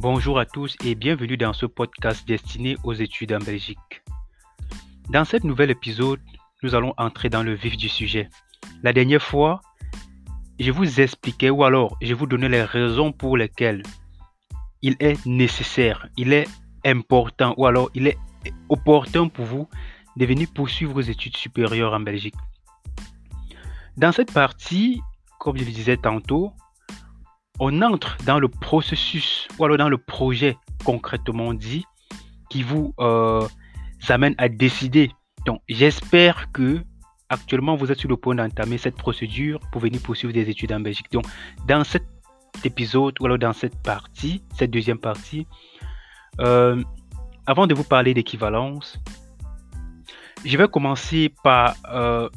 Bonjour à tous et bienvenue dans ce podcast destiné aux études en Belgique. Dans cet nouvel épisode, nous allons entrer dans le vif du sujet. La dernière fois, je vous expliquais ou alors je vous donnais les raisons pour lesquelles il est nécessaire, il est important ou alors il est opportun pour vous de venir poursuivre vos études supérieures en Belgique. Dans cette partie, comme je le disais tantôt, on entre dans le processus ou alors dans le projet concrètement dit qui vous euh, amène à décider. Donc j'espère que actuellement vous êtes sur le point d'entamer cette procédure pour venir poursuivre des études en Belgique. Donc dans cet épisode ou alors dans cette partie, cette deuxième partie, euh, avant de vous parler d'équivalence, je vais commencer par euh,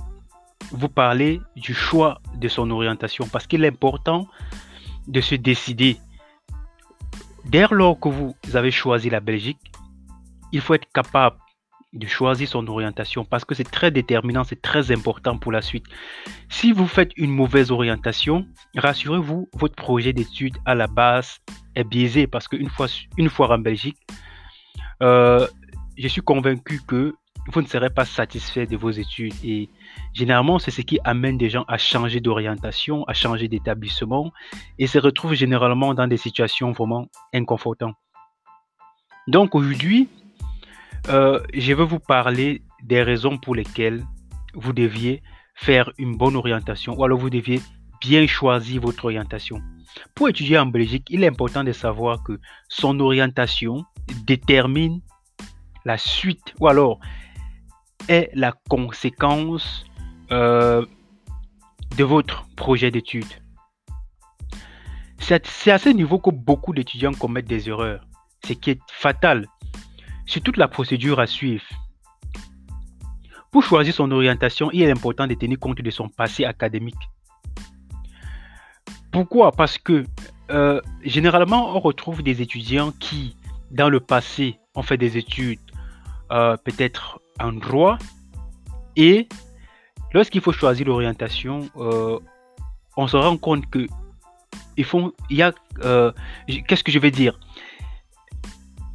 vous parler du choix de son orientation parce qu'il est important de se décider. Dès lors que vous avez choisi la Belgique, il faut être capable de choisir son orientation parce que c'est très déterminant, c'est très important pour la suite. Si vous faites une mauvaise orientation, rassurez-vous, votre projet d'études à la base est biaisé parce qu'une fois, une fois en Belgique, euh, je suis convaincu que vous ne serez pas satisfait de vos études. Et généralement, c'est ce qui amène des gens à changer d'orientation, à changer d'établissement et se retrouvent généralement dans des situations vraiment inconfortantes. Donc aujourd'hui, euh, je vais vous parler des raisons pour lesquelles vous deviez faire une bonne orientation ou alors vous deviez bien choisir votre orientation. Pour étudier en Belgique, il est important de savoir que son orientation détermine la suite ou alors est la conséquence euh, de votre projet d'étude. C'est à ce niveau que beaucoup d'étudiants commettent des erreurs, ce qui est fatal sur toute la procédure à suivre. Pour choisir son orientation, il est important de tenir compte de son passé académique. Pourquoi? Parce que euh, généralement, on retrouve des étudiants qui, dans le passé, ont fait des études euh, peut-être en droit. Et lorsqu'il faut choisir l'orientation, euh, on se rend compte que il, faut, y a, euh, qu'est-ce que je vais dire?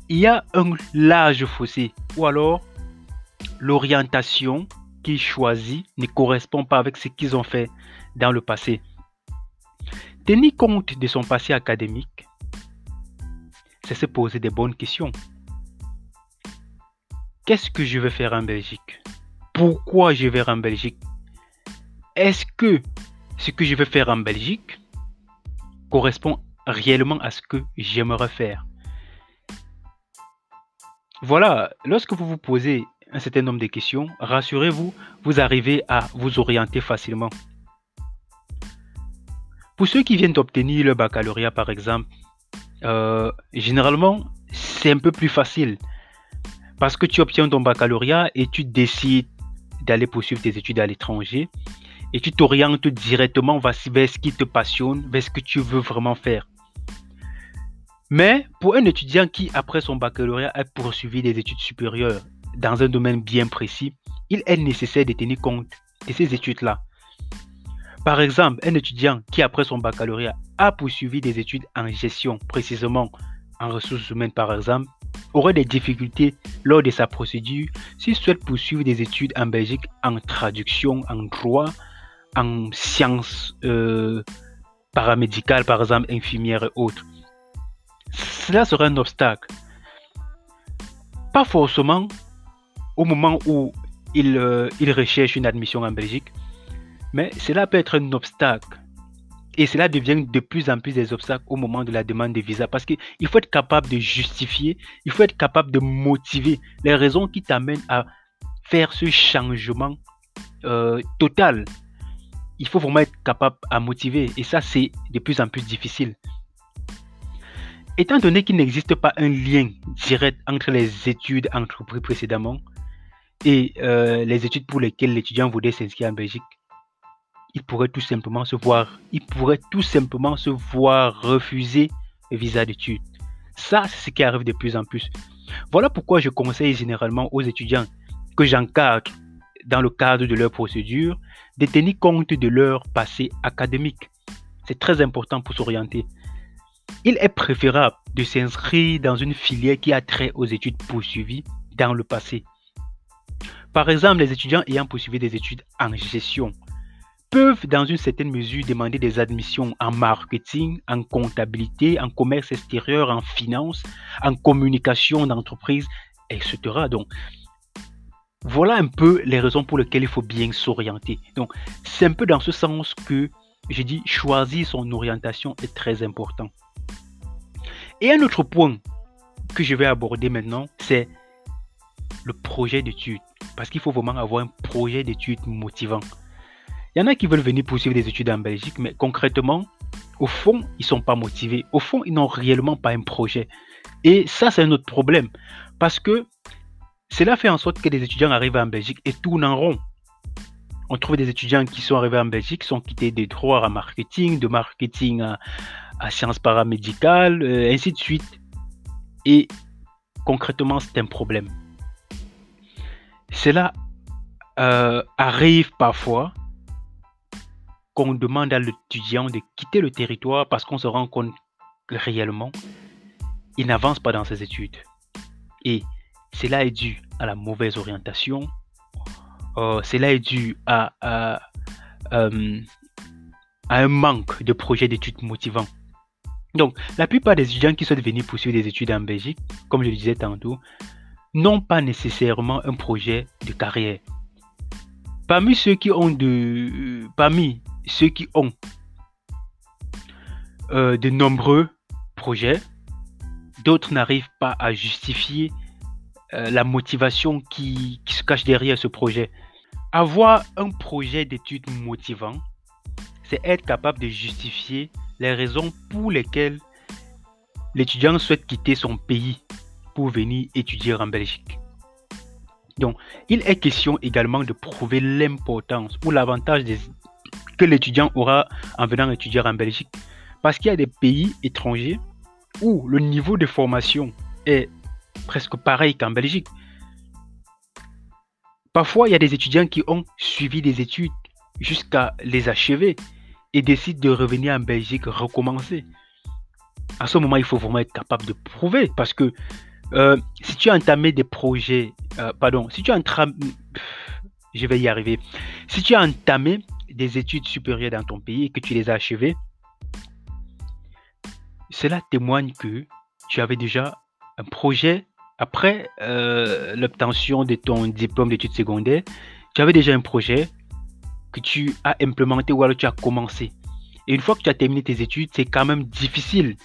Il y a un large fossé, ou alors l'orientation qu'ils choisissent ne correspond pas avec ce qu'ils ont fait dans le passé. Tenir compte de son passé académique, c'est se poser des bonnes questions. Qu'est-ce que je vais faire en Belgique? Pourquoi je vais en Belgique? Est-ce que ce que je vais faire en Belgique correspond réellement à ce que j'aimerais faire? Voilà, lorsque vous vous posez un certain nombre de questions, rassurez-vous, vous arrivez à vous orienter facilement. Pour ceux qui viennent d'obtenir le baccalauréat, par exemple, euh, généralement, c'est un peu plus facile parce que tu obtiens ton baccalauréat et tu décides d'aller poursuivre tes études à l'étranger et tu t'orientes directement vers ce qui te passionne, vers ce que tu veux vraiment faire. Mais pour un étudiant qui, après son baccalauréat, a poursuivi des études supérieures dans un domaine bien précis, il est nécessaire de tenir compte de ces études-là. Par exemple, un étudiant qui, après son baccalauréat, a poursuivi des études en gestion, précisément en ressources humaines par exemple, aurait des difficultés lors de sa procédure s'il souhaite poursuivre des études en Belgique en traduction, en droit, en sciences euh, paramédicales, par exemple infirmières et autres. Cela serait un obstacle. Pas forcément au moment où il, euh, il recherche une admission en Belgique, mais cela peut être un obstacle et cela devient de plus en plus des obstacles au moment de la demande de visa parce qu'il faut être capable de justifier, il faut être capable de motiver les raisons qui t'amènent à faire ce changement euh, total. Il faut vraiment être capable à motiver et ça c'est de plus en plus difficile. Étant donné qu'il n'existe pas un lien direct entre les études entreprises précédemment et euh, les études pour lesquelles l'étudiant voudrait s'inscrire en Belgique, il pourrait tout simplement se voir, il pourrait tout simplement se voir refuser le visa d'études. Ça, c'est ce qui arrive de plus en plus. Voilà pourquoi je conseille généralement aux étudiants que j'encadre dans le cadre de leur procédure de tenir compte de leur passé académique. C'est très important pour s'orienter. il est préférable de s'inscrire dans une filière qui a trait aux études poursuivies dans le passé. Par exemple, les étudiants ayant poursuivi des études en gestion peuvent dans une certaine mesure demander des admissions en marketing, en comptabilité, en commerce extérieur, en finance, en communication d'entreprise, etc. Donc, voilà un peu les raisons pour lesquelles il faut bien s'orienter. Donc, c'est un peu dans ce sens que j'ai dit choisir son orientation est très important. Et un autre point que je vais aborder maintenant, c'est le projet d'études. Parce qu'il faut vraiment avoir un projet d'études motivant. Il y en a qui veulent venir poursuivre des études en Belgique, mais concrètement, au fond, ils ne sont pas motivés. Au fond, ils n'ont réellement pas un projet. Et ça, c'est un autre problème. Parce que cela fait en sorte que les étudiants arrivent en Belgique et tournent en rond. On trouve des étudiants qui sont arrivés en Belgique, qui sont quittés des droits à marketing, de marketing à, sciences paramédicales, euh, ainsi de suite. Et concrètement, c'est un problème. Cela euh, arrive parfois qu'on demande à l'étudiant de quitter le territoire parce qu'on se rend compte que réellement, il n'avance pas dans ses études. Et cela est dû à la mauvaise orientation. Euh, cela est dû euh, à un manque de projets d'études motivants. Donc, la plupart des étudiants qui souhaitent venir poursuivre des études en Belgique, comme je le disais tantôt, n'ont pas nécessairement un projet de carrière. Parmi ceux qui ont de, euh, de nombreux projets, d'autres n'arrivent pas à justifier euh, la motivation qui, qui, se cache derrière ce projet. Avoir un projet d'études motivant, c'est être capable de justifier les raisons pour lesquelles l'étudiant souhaite quitter son pays pour venir étudier en Belgique. Donc, il est question également de prouver l'importance ou l'avantage que l'étudiant aura en venant étudier en Belgique. Parce qu'il y a des pays étrangers où le niveau de formation est presque pareil qu'en Belgique. Parfois, il y a des étudiants qui ont suivi des études jusqu'à les achever et décident de revenir en Belgique recommencer. À ce moment, il faut vraiment être capable de prouver parce que euh, si tu as entamé des projets, euh, pardon, si tu as je vais y arriver, si tu as entamé des études supérieures dans ton pays et que tu les as achevées, cela témoigne que tu avais déjà un projet après euh, l'obtention de ton diplôme d'études secondaires, tu avais déjà un projet que tu as implémenté ou alors tu as commencé. Et une fois que tu as terminé tes études, c'est quand même difficile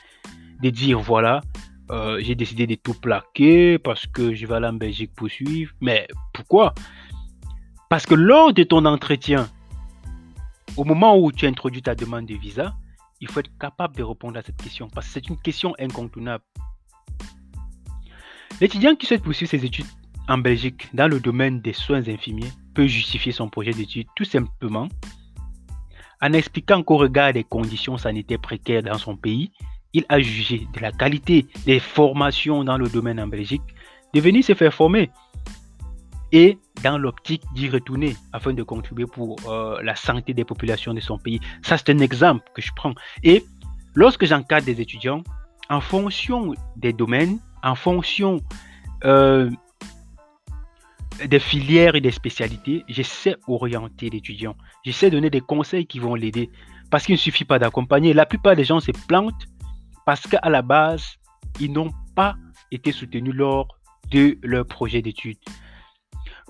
de dire voilà, euh, j'ai décidé de tout plaquer parce que je vais aller en Belgique pour suivre. Mais pourquoi? Parce que lors de ton entretien, au moment où tu introduis ta demande de visa, il faut être capable de répondre à cette question parce que c'est une question incontournable. L'étudiant qui souhaite poursuivre ses études en Belgique dans le domaine des soins infirmiers peut justifier son projet d'études tout simplement en expliquant qu'au regard des conditions sanitaires précaires dans son pays, il a jugé de la qualité des formations dans le domaine en Belgique de venir se faire former et dans l'optique d'y retourner afin de contribuer pour euh, la santé des populations de son pays. Ça, c'est un exemple que je prends. Et lorsque j'encadre des étudiants, en fonction des domaines, en fonction euh, des filières et des spécialités, j'essaie orienter l'étudiant. J'essaie donner des conseils qui vont l'aider. Parce qu'il ne suffit pas d'accompagner. La plupart des gens se plantent parce qu'à la base, ils n'ont pas été soutenus lors de leur projet d'études.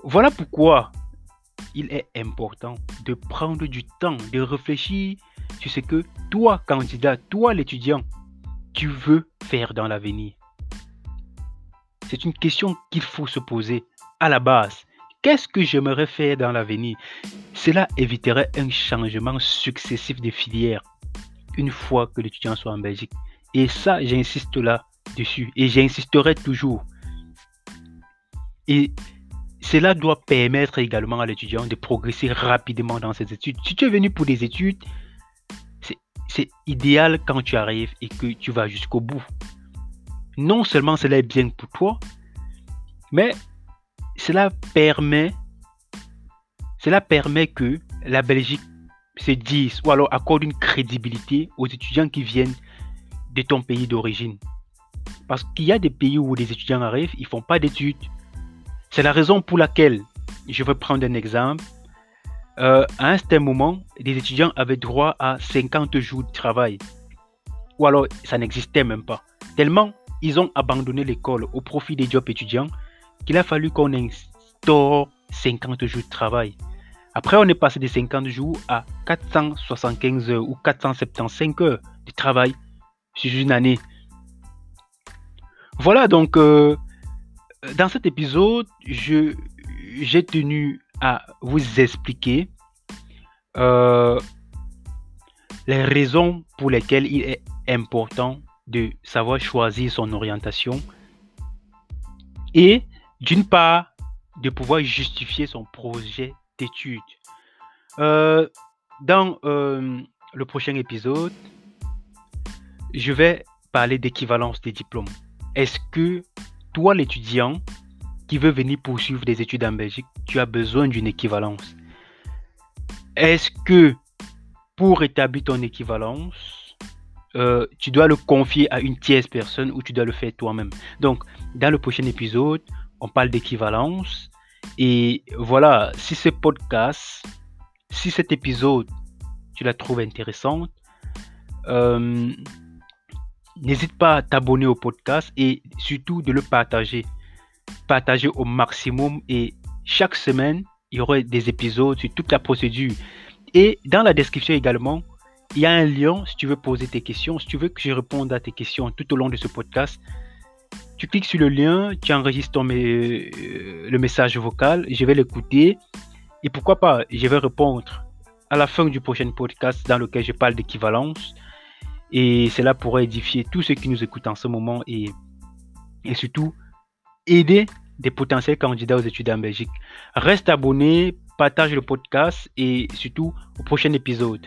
Voilà pourquoi il est important de prendre du temps, de réfléchir sur ce que toi, candidat, toi, l'étudiant, tu veux faire dans l'avenir. C'est une question qu'il faut se poser à la base. Qu'est-ce que j'aimerais faire dans l'avenir? Cela éviterait un changement successif de filière une fois que l'étudiant soit en Belgique. Et ça, j'insiste là dessus. Et j'insisterai toujours. Et cela doit permettre également à l'étudiant de progresser rapidement dans ses études. Si tu es venu pour des études, c'est idéal quand tu arrives et que tu vas jusqu'au bout. Non seulement cela est bien pour toi, mais cela permet, cela permet que la Belgique se dise ou alors accorde une crédibilité aux étudiants qui viennent de ton pays d'origine. Parce qu'il y a des pays où des étudiants arrivent, ils font pas d'études. C'est la raison pour laquelle, je vais prendre un exemple, euh, à un certain moment, des étudiants avaient droit à 50 jours de travail. Ou alors, ça n'existait même pas. Tellement ils ont abandonné l'école au profit des jobs étudiants qu'il a fallu qu'on instaure 50 jours de travail. Après, on est passé de 50 jours à 475 heures ou 475 heures de travail sur une année. Voilà, donc, euh, dans cet épisode, j'ai tenu à vous expliquer euh, les raisons pour lesquelles il est important de savoir choisir son orientation et d'une part de pouvoir justifier son projet d'études. Euh, dans euh, le prochain épisode, je vais parler d'équivalence des diplômes. Est-ce que toi, l'étudiant qui veut venir poursuivre des études en Belgique, tu as besoin d'une équivalence? Est-ce que pour établir ton équivalence, euh, tu dois le confier à une tierce personne ou tu dois le faire toi-même Donc, dans le prochain épisode, on parle d'équivalence. Et voilà, si ce podcast, si cet épisode, tu la trouves intéressante, euh, n'hésite pas à t'abonner au podcast et surtout de le partager. Partager au maximum et chaque semaine, il y aura des épisodes sur toute la procédure. Et dans la description également, il y a un lien si tu veux poser tes questions, si tu veux que je réponde à tes questions tout au long de ce podcast. Tu cliques sur le lien, tu enregistres euh, le message vocal, je vais l'écouter et pourquoi pas, je vais répondre à la fin du prochain podcast dans lequel je parle d'équivalence et cela pourrait édifier tous ceux qui nous écoutent en ce moment et, et surtout aider des potentiels candidats aux études en Belgique. Reste abonné, partage le podcast et surtout au prochain épisode.